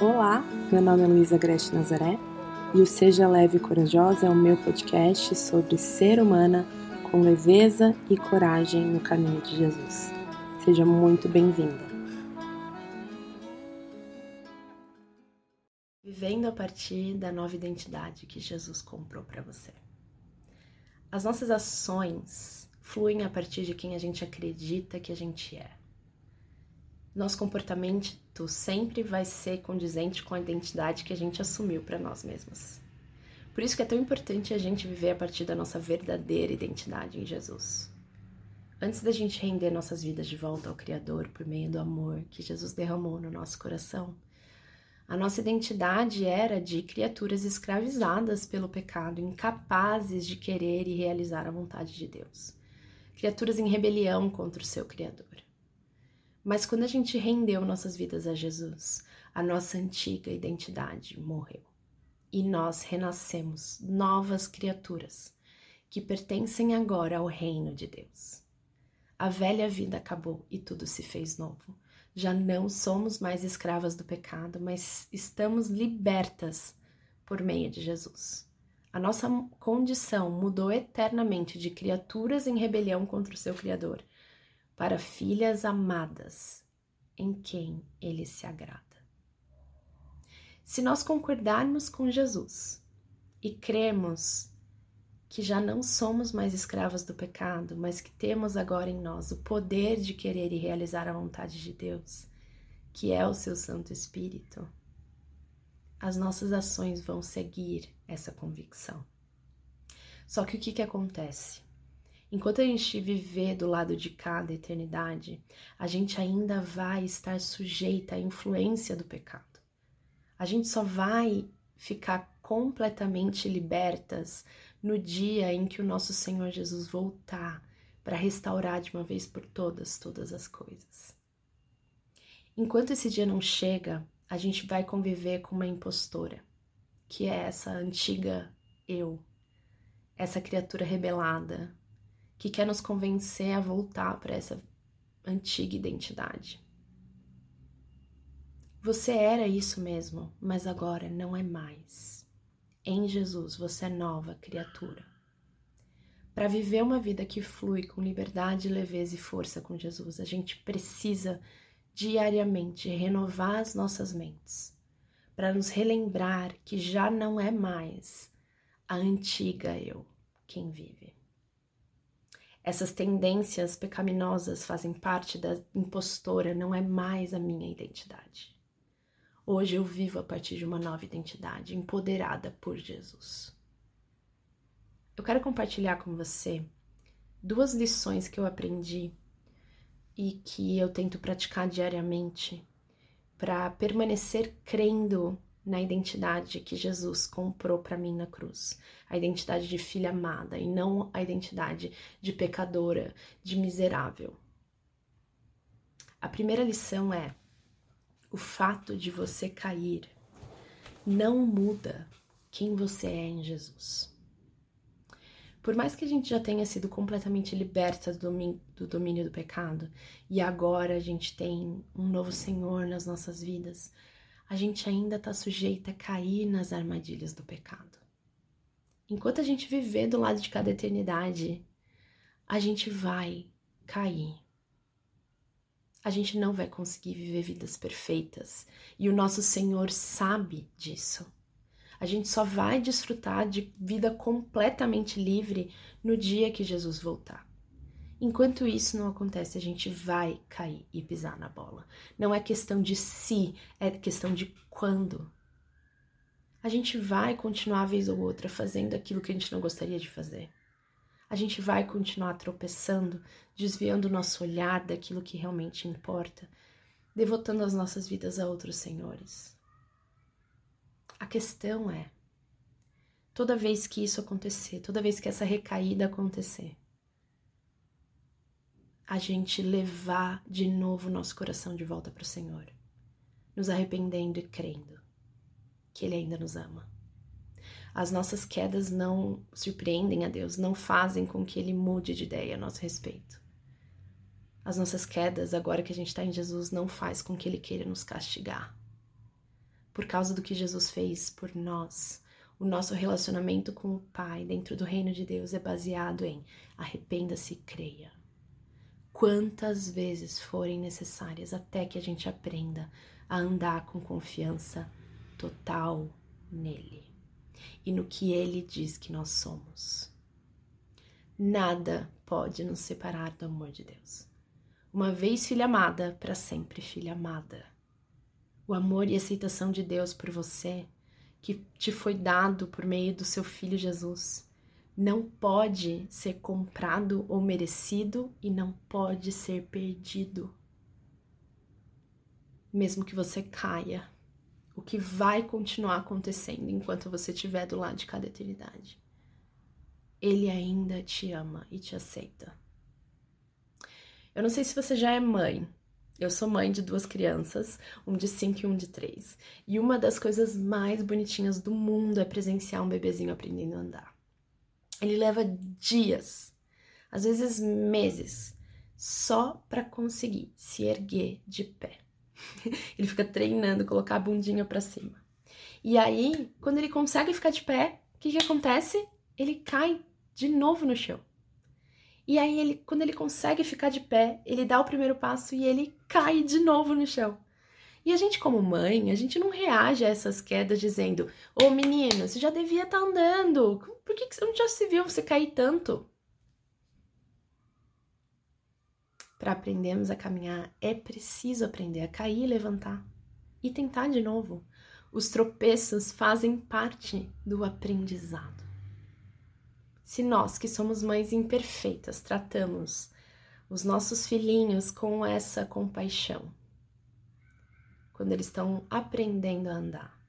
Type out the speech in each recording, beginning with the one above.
Olá, meu nome é Luísa Grete Nazaré e o Seja Leve e Corajosa é o meu podcast sobre ser humana com leveza e coragem no caminho de Jesus. Seja muito bem-vinda. Vivendo a partir da nova identidade que Jesus comprou para você. As nossas ações fluem a partir de quem a gente acredita que a gente é. Nosso comportamento sempre vai ser condizente com a identidade que a gente assumiu para nós mesmos. Por isso que é tão importante a gente viver a partir da nossa verdadeira identidade em Jesus. Antes da gente render nossas vidas de volta ao Criador por meio do amor que Jesus derramou no nosso coração, a nossa identidade era de criaturas escravizadas pelo pecado, incapazes de querer e realizar a vontade de Deus. Criaturas em rebelião contra o seu Criador. Mas quando a gente rendeu nossas vidas a Jesus, a nossa antiga identidade morreu. E nós renascemos novas criaturas que pertencem agora ao reino de Deus. A velha vida acabou e tudo se fez novo. Já não somos mais escravas do pecado, mas estamos libertas por meio de Jesus. A nossa condição mudou eternamente de criaturas em rebelião contra o seu Criador para filhas amadas em quem ele se agrada. Se nós concordarmos com Jesus e cremos que já não somos mais escravas do pecado, mas que temos agora em nós o poder de querer e realizar a vontade de Deus, que é o seu Santo Espírito, as nossas ações vão seguir essa convicção. Só que o que, que acontece? Enquanto a gente viver do lado de cada eternidade, a gente ainda vai estar sujeita à influência do pecado. A gente só vai ficar completamente libertas no dia em que o nosso Senhor Jesus voltar para restaurar de uma vez por todas todas as coisas. Enquanto esse dia não chega, a gente vai conviver com uma impostora, que é essa antiga eu, essa criatura rebelada, que quer nos convencer a voltar para essa antiga identidade. Você era isso mesmo, mas agora não é mais. Em Jesus você é nova criatura. Para viver uma vida que flui com liberdade, leveza e força com Jesus, a gente precisa diariamente renovar as nossas mentes, para nos relembrar que já não é mais a antiga eu quem vive. Essas tendências pecaminosas fazem parte da impostora, não é mais a minha identidade. Hoje eu vivo a partir de uma nova identidade, empoderada por Jesus. Eu quero compartilhar com você duas lições que eu aprendi e que eu tento praticar diariamente para permanecer crendo na identidade que Jesus comprou para mim na cruz, a identidade de filha amada e não a identidade de pecadora, de miserável. A primeira lição é: o fato de você cair não muda quem você é em Jesus. Por mais que a gente já tenha sido completamente liberta do domínio, do pecado e agora a gente tem um novo Senhor nas nossas vidas, a gente ainda está sujeita a cair nas armadilhas do pecado. Enquanto a gente viver do lado de cada eternidade, a gente vai cair. A gente não vai conseguir viver vidas perfeitas e o nosso Senhor sabe disso. A gente só vai desfrutar de vida completamente livre no dia que Jesus voltar. Enquanto isso não acontece, a gente vai cair e pisar na bola. Não é questão de se, é questão de quando. A gente vai continuar, vez ou outra, fazendo aquilo que a gente não gostaria de fazer. A gente vai continuar tropeçando, desviando o nosso olhar daquilo que realmente importa, devotando as nossas vidas a outros senhores. A questão é: toda vez que isso acontecer, toda vez que essa recaída acontecer, a gente levar de novo nosso coração de volta para o Senhor, nos arrependendo e crendo que Ele ainda nos ama. As nossas quedas não surpreendem a Deus, não fazem com que Ele mude de ideia a nosso respeito. As nossas quedas, agora que a gente está em Jesus, não faz com que Ele queira nos castigar. por causa do que Jesus fez por nós. O nosso relacionamento com o Pai dentro do reino de Deus é baseado em arrependa-se e creia. Quantas vezes forem necessárias até que a gente aprenda a andar com confiança total nele e no que ele diz que nós somos. Nada pode nos separar do amor de Deus. Uma vez filha amada, para sempre filha amada. O amor e aceitação de Deus por você, que te foi dado por meio do seu filho Jesus, não pode ser comprado ou merecido e não pode ser perdido. Mesmo que você caia, o que vai continuar acontecendo enquanto você estiver do lado de cada eternidade. Ele ainda te ama e te aceita. Eu não sei se você já é mãe. Eu sou mãe de duas crianças, um de 5 e um de 3. E uma das coisas mais bonitinhas do mundo é presenciar um bebezinho aprendendo a andar. Ele leva dias, às vezes meses, só para conseguir se erguer de pé. ele fica treinando colocar a bundinha para cima. E aí, quando ele consegue ficar de pé, o que, que acontece? Ele cai de novo no chão. E aí, ele, quando ele consegue ficar de pé, ele dá o primeiro passo e ele cai de novo no chão. E a gente, como mãe, a gente não reage a essas quedas dizendo: Ô oh, menino, você já devia estar tá andando. Por que, que você não já se viu você cair tanto? Para aprendermos a caminhar, é preciso aprender a cair e levantar e tentar de novo. Os tropeços fazem parte do aprendizado. Se nós, que somos mães imperfeitas, tratamos os nossos filhinhos com essa compaixão, quando eles estão aprendendo a andar,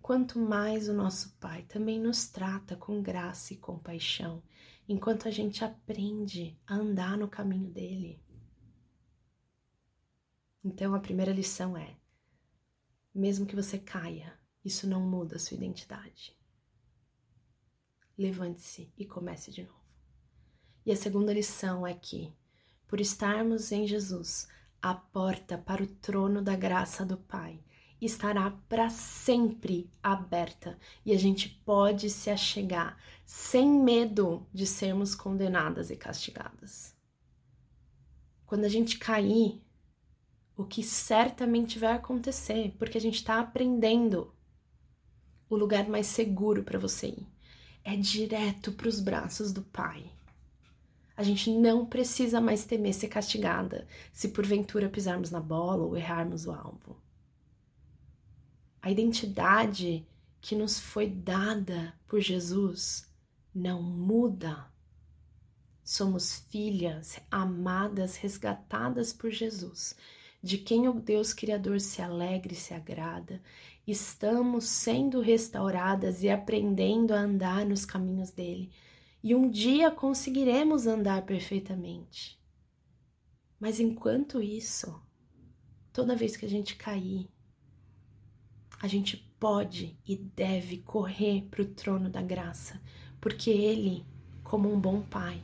quanto mais o nosso Pai também nos trata com graça e compaixão, enquanto a gente aprende a andar no caminho dele. Então a primeira lição é: mesmo que você caia, isso não muda a sua identidade levante-se e comece de novo. E a segunda lição é que, por estarmos em Jesus, a porta para o trono da graça do Pai estará para sempre aberta e a gente pode se achegar sem medo de sermos condenadas e castigadas. Quando a gente cair, o que certamente vai acontecer, porque a gente está aprendendo o lugar mais seguro para você ir é direto para os braços do Pai. A gente não precisa mais temer ser castigada se porventura pisarmos na bola ou errarmos o alvo. A identidade que nos foi dada por Jesus não muda. Somos filhas amadas, resgatadas por Jesus, de quem o Deus Criador se alegra e se agrada, estamos sendo restauradas e aprendendo a andar nos caminhos dele. E um dia conseguiremos andar perfeitamente. Mas enquanto isso, toda vez que a gente cair, a gente pode e deve correr para o trono da graça, porque Ele, como um bom Pai,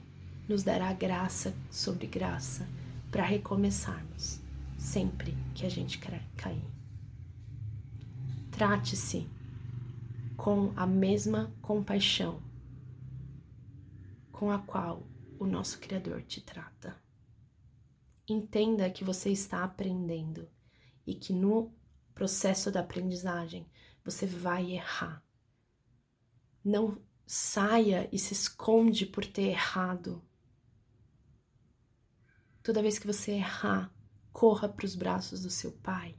nos dará graça sobre graça para recomeçarmos sempre que a gente cair. Trate-se com a mesma compaixão com a qual o nosso Criador te trata. Entenda que você está aprendendo e que no processo da aprendizagem você vai errar. Não saia e se esconde por ter errado. Toda vez que você errar, corra para os braços do seu Pai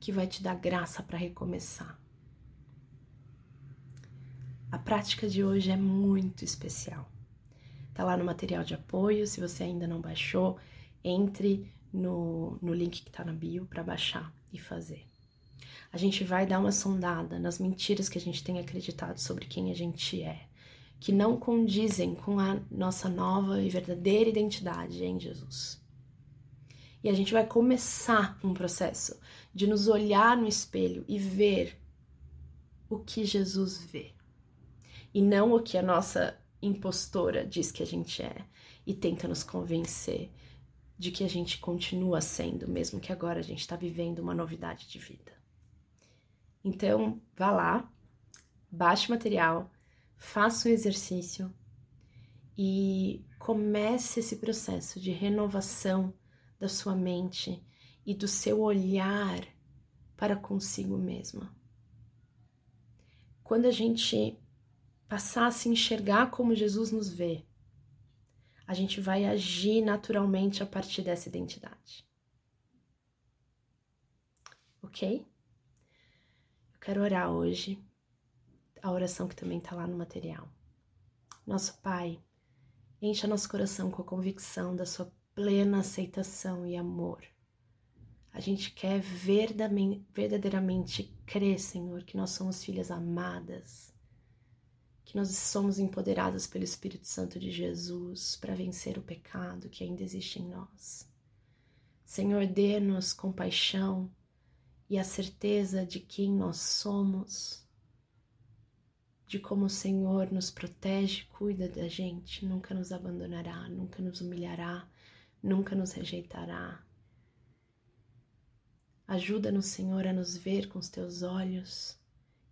que vai te dar graça para recomeçar. A prática de hoje é muito especial. Tá lá no material de apoio, se você ainda não baixou, entre no, no link que tá na bio para baixar e fazer. A gente vai dar uma sondada nas mentiras que a gente tem acreditado sobre quem a gente é, que não condizem com a nossa nova e verdadeira identidade em Jesus. E a gente vai começar um processo de nos olhar no espelho e ver o que Jesus vê. E não o que a nossa impostora diz que a gente é e tenta nos convencer de que a gente continua sendo, mesmo que agora a gente está vivendo uma novidade de vida. Então, vá lá, baixe material, faça um exercício e comece esse processo de renovação da sua mente e do seu olhar para consigo mesma. Quando a gente passar a se enxergar como Jesus nos vê, a gente vai agir naturalmente a partir dessa identidade. Ok? Eu quero orar hoje, a oração que também está lá no material. Nosso Pai, encha nosso coração com a convicção da Sua plena aceitação e amor. A gente quer verdadeiramente crer, Senhor, que nós somos filhas amadas que nós somos empoderadas pelo Espírito Santo de Jesus para vencer o pecado que ainda existe em nós. Senhor, dê-nos compaixão e a certeza de quem nós somos, de como o Senhor nos protege, cuida da gente, nunca nos abandonará, nunca nos humilhará, nunca nos rejeitará. Ajuda-nos, Senhor, a nos ver com os teus olhos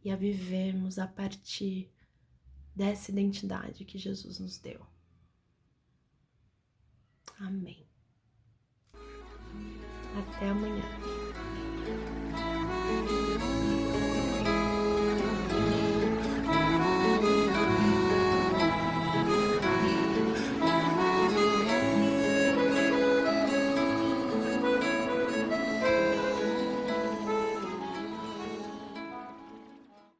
e a vivermos a partir dessa identidade que Jesus nos deu. Amém. Até amanhã.